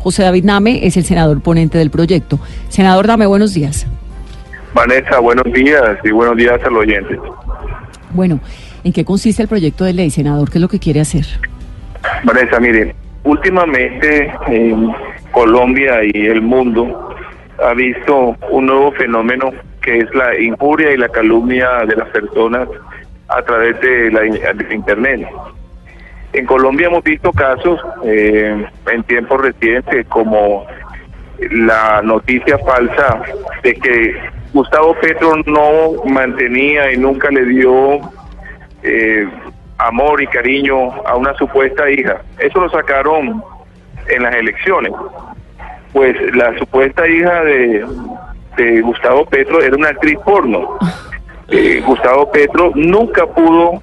José David Name es el senador ponente del proyecto. Senador Name, buenos días. Vanessa, buenos días y buenos días a los oyentes. Bueno, ¿en qué consiste el proyecto de ley, senador? ¿Qué es lo que quiere hacer? Vanessa, miren, últimamente en Colombia y el mundo ha visto un nuevo fenómeno que es la injuria y la calumnia de las personas a través de la de internet. En Colombia hemos visto casos eh, en tiempos recientes como la noticia falsa de que Gustavo Petro no mantenía y nunca le dio eh, amor y cariño a una supuesta hija. Eso lo sacaron en las elecciones. Pues la supuesta hija de, de Gustavo Petro era una actriz porno. Eh, Gustavo Petro nunca pudo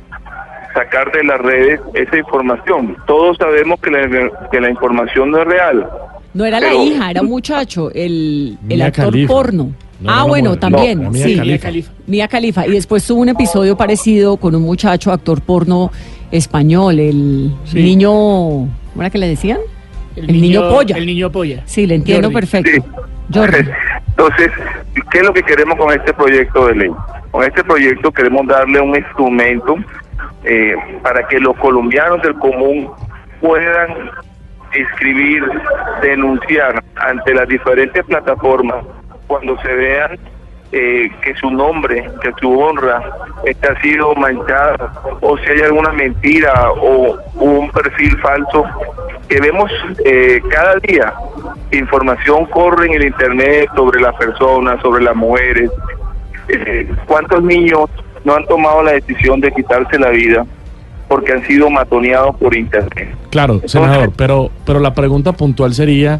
sacar de las redes esa información. Todos sabemos que la, que la información no es real. No era la hija, era un muchacho, el, actor porno. No, ah, no, bueno, no, también, no, Mia sí. Khalifa. Mía Califa. Y después tuvo un episodio parecido con un muchacho, actor porno español, el Sí. niño, ¿cómo era que le decían? El, niño, polla. El niño polla. Sí, le entiendo Jordi. perfecto. Sí. Jordi. Entonces, ¿qué es lo que queremos con este proyecto de ley? Con este proyecto queremos darle un instrumento eh, para que los colombianos del común puedan escribir, denunciar ante las diferentes plataformas cuando se vean eh, que su nombre, que su honra está sido manchada o si hay alguna mentira o un perfil falso que vemos eh, cada día información corre en el internet sobre las personas, sobre las mujeres, eh, cuántos niños no han tomado la decisión de quitarse la vida porque han sido matoneados por internet. Claro, senador, pero, pero la pregunta puntual sería,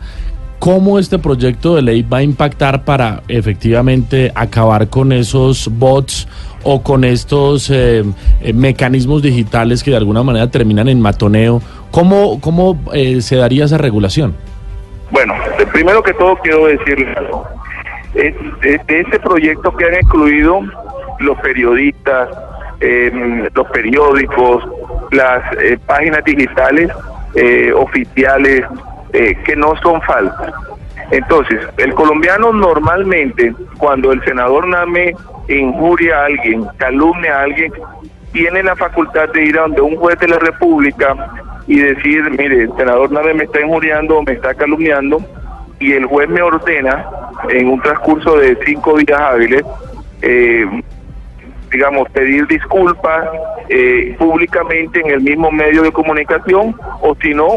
¿cómo este proyecto de ley va a impactar para efectivamente acabar con esos bots o con estos eh, eh, mecanismos digitales que de alguna manera terminan en matoneo? ¿Cómo, cómo eh, se daría esa regulación? Bueno, de- primero que todo quiero decirles algo. De, de este proyecto que han excluido los periodistas, eh, los periódicos, las eh, páginas digitales eh, oficiales eh, que no son falsas. Entonces, el colombiano normalmente, cuando el senador Name injuria a alguien, calumnia a alguien, tiene la facultad de ir a donde un juez de la República y decir, mire, el senador Nave me está injuriando, me está calumniando, y el juez me ordena en un transcurso de cinco días hábiles, eh, digamos, pedir disculpas eh, públicamente en el mismo medio de comunicación, o si no,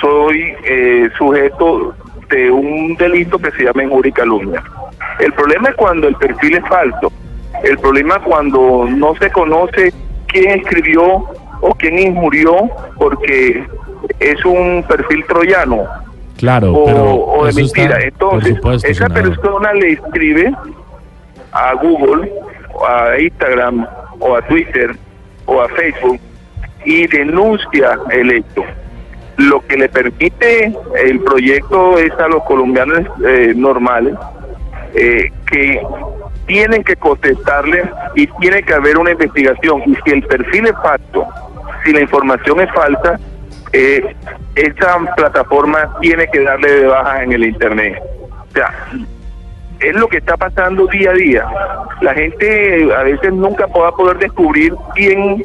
soy eh, sujeto de un delito que se llama injuria y calumnia. El problema es cuando el perfil es falso. El problema es cuando no se conoce quién escribió o quién injurió porque es un perfil troyano Claro, o, pero o de está- mentira. Entonces, supuesto, esa senador. persona le escribe a Google, a Instagram, o a Twitter, o a Facebook y denuncia el hecho. Lo que le permite el proyecto es a los colombianos eh, normales eh, que tienen que contestarle y tiene que haber una investigación. Y si el perfil es falso, si la información es falsa, eh, esta plataforma tiene que darle de baja en el Internet. O sea, es lo que está pasando día a día. La gente a veces nunca va a poder descubrir quién,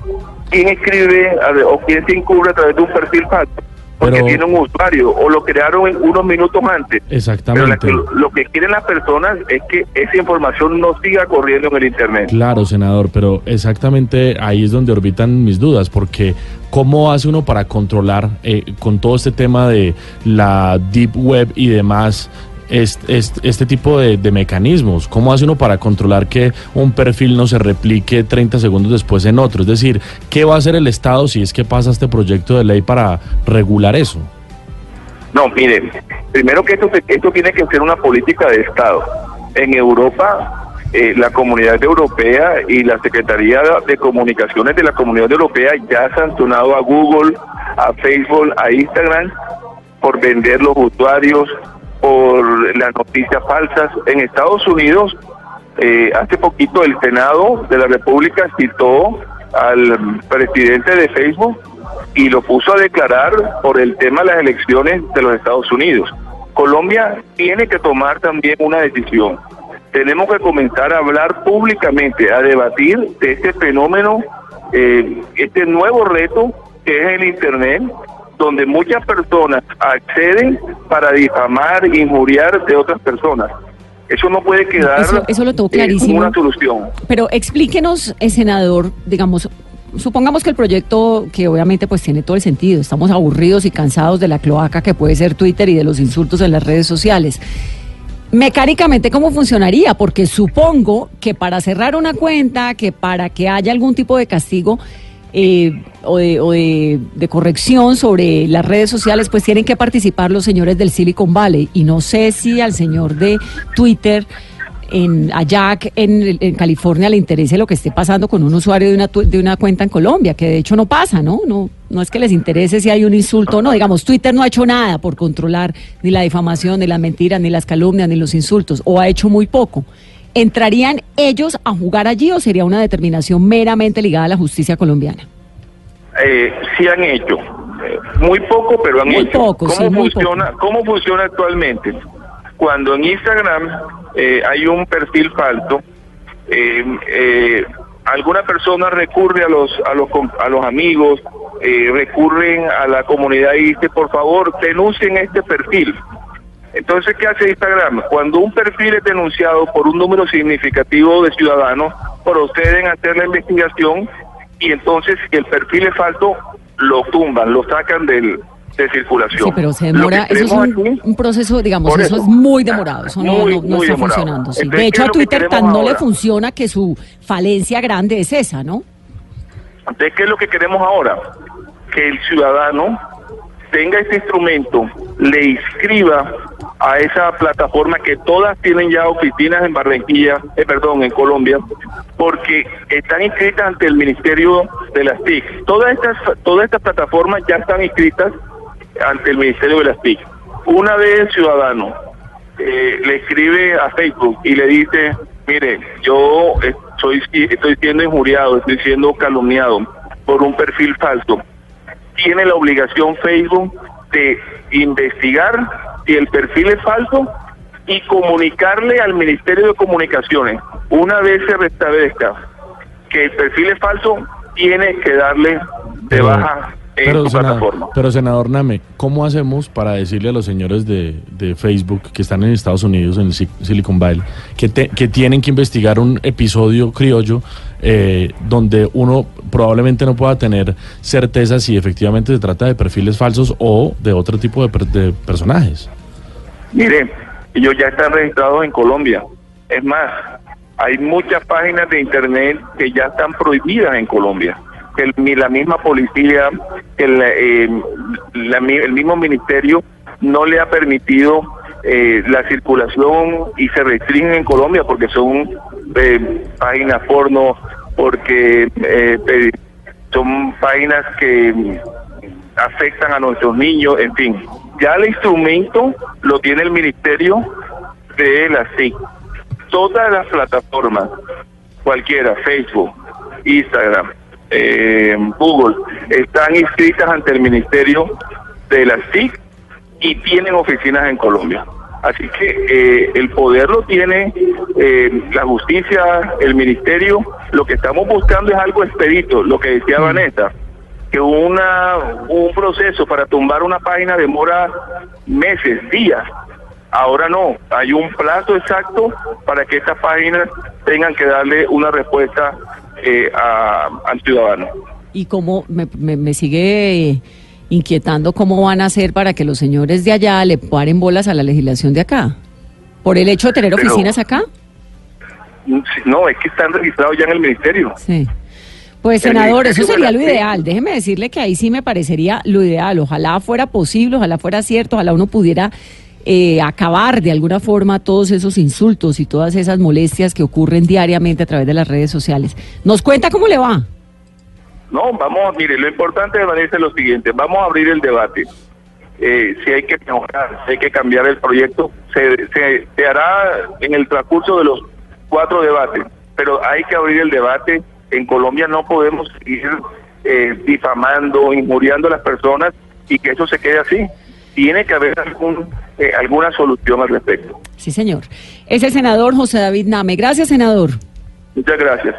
quién escribe ver, o quién se encubre a través de un perfil falso. Porque Pero- tiene un usuario o lo crearon en unos minutos antes. Pero la Exactamente. lo que quieren las personas es que esa información no siga corriendo en el Internet. Claro, senador, pero exactamente ahí es donde orbitan mis dudas, porque ¿cómo hace uno para controlar eh, con todo este tema de la deep web y demás este, este, tipo de, de mecanismos? ¿Cómo hace uno para controlar que un perfil no se replique 30 segundos después en otro? Es decir, ¿qué va a hacer el Estado si es que pasa este proyecto de ley para regular eso? No, mire, Primero que esto, esto tiene que ser una política de Estado. En Europa, eh, la Comunidad Europea y la Secretaría de Comunicaciones de la Comunidad Europea ya ha sancionado a Google, a Facebook, a Instagram por vender los usuarios, por las noticias falsas. En Estados Unidos, eh, hace poquito el Senado de la República citó al presidente de Facebook y lo puso a declarar por el tema de las elecciones de los Estados Unidos. Colombia tiene que tomar también una decisión. Tenemos que comenzar a hablar públicamente, a debatir de este fenómeno, eh, este nuevo reto que es el Internet, donde muchas personas acceden para difamar, injuriar de otras personas. Eso no puede quedar eso, lo tengo eh, clarísimo. como una solución. Pero explíquenos, eh, senador, digamos, supongamos que el proyecto, que obviamente pues tiene todo el sentido, estamos aburridos y cansados de la cloaca que puede ser Twitter y de los insultos en las redes sociales. Mecánicamente, ¿cómo funcionaría? Porque supongo que para cerrar una cuenta, que para que haya algún tipo de castigo eh, o, de, o de, corrección sobre las redes sociales, pues tienen que participar los señores del Silicon Valley. Y no sé si al señor de Twitter en, a Jack en, en, California le interese lo que esté pasando con un usuario de una, de una cuenta en Colombia, que de hecho no pasa, ¿no? No, no es que les interese si hay un insulto o no. Digamos, Twitter no ha hecho nada por controlar ni la difamación, ni las mentiras, ni las calumnias, ni los insultos, o ha hecho muy poco. ¿Entrarían ellos a jugar allí o sería una determinación meramente ligada a la justicia colombiana? Eh, sí han hecho. Muy poco, pero han muy hecho. Poco, ¿Cómo, sí, muy funciona, poco. ¿Cómo funciona actualmente? Cuando en Instagram eh, hay un perfil falso, eh, eh, alguna persona recurre a los a los a los amigos, eh, recurren a la comunidad y dice por favor denuncien este perfil. Entonces, ¿qué hace Instagram? Cuando un perfil es denunciado por un número significativo de ciudadanos, proceden a hacer la investigación y entonces si el perfil es falso, lo tumban, lo sacan del, de circulación. Sí, pero se demora, eso es un, aquí- un proceso, digamos, eso, eso. es muy demorado, eso no, Muy, no- no muy está demorado. funcionando. sí. Entonces, De hecho, ¿qué a Twitter tan no le funciona que su falencia grande es esa, ¿no? Entonces, ¿qué es lo que queremos ahora? Que el ciudadano tenga este instrumento, le inscriba a esa plataforma que todas tienen ya oficinas en Barranquilla, eh, perdón, en Colombia, porque están inscritas ante el Ministerio de las TIC. Todas estas, todas estas plataformas ya están inscritas ante el Ministerio de las TIC. Una vez el ciudadano eh, le escribe a Facebook y le dice, mire, yo estoy, estoy siendo injuriado, estoy siendo calumniado por un perfil falso. Tiene la obligación Facebook de investigar si el perfil es falso y comunicarle al Ministerio de Comunicaciones. Una vez se restablezca que el perfil es falso, tiene que darle de baja en Pero senador, plataforma. pero senador Name, ¿cómo hacemos para decirle a los señores de, de Facebook que están en Estados Unidos, en Silicon Valley, que, te- que tienen que investigar un episodio criollo eh, donde uno probablemente no pueda tener certeza si efectivamente se trata de perfiles falsos o de otro tipo de, per- de personajes? Mire, ellos ya están registrados en Colombia. Es más, hay muchas páginas de internet que ya están prohibidas en Colombia. Que ni la misma policía, que el, eh, la el mismo ministerio no le ha permitido eh, la circulación y se restringen en Colombia porque son eh, páginas porno, porque eh, son páginas que afectan a nuestros niños, en fin. Ya el instrumento lo tiene el Ministerio de la SIC. Todas las plataformas, cualquiera, Facebook, Instagram, eh, Google, están inscritas ante el Ministerio de la SIC y tienen oficinas en Colombia. Así que eh, el poder lo tiene eh, la justicia, el ministerio. Lo que estamos buscando es algo expedito, lo que decía Vanessa, que una un proceso para tumbar una página demora meses, días. Ahora no, hay un plazo exacto para que estas páginas tengan que darle una respuesta eh, a- al ciudadano. Y cómo me, me- me sigue inquietando cómo van a hacer para que los señores de allá le paren bolas a la legislación de acá. Por el hecho de tener Pero- oficinas acá. No, es que están registrados ya en el ministerio. Sí. Pues senador, eso sería lo ideal. Déjeme decirle que ahí sí me parecería lo ideal. Ojalá fuera posible, ojalá fuera cierto, ojalá uno pudiera eh, acabar de alguna forma todos esos insultos y todas esas molestias que ocurren diariamente a través de las redes sociales. ¿Nos cuenta cómo le va? No, vamos, mire, lo importante Vanessa es lo siguiente, vamos a abrir el debate. Eh, si hay que mejorar, si hay que cambiar el proyecto, se, se, se hará en el transcurso de los cuatro debates, pero hay que abrir el debate. En Colombia no podemos seguir eh, difamando, injuriando a las personas y que eso se quede así. Tiene que haber algún, eh, alguna solución al respecto. Sí, señor. Es el senador José David Name. Gracias, senador. Muchas gracias.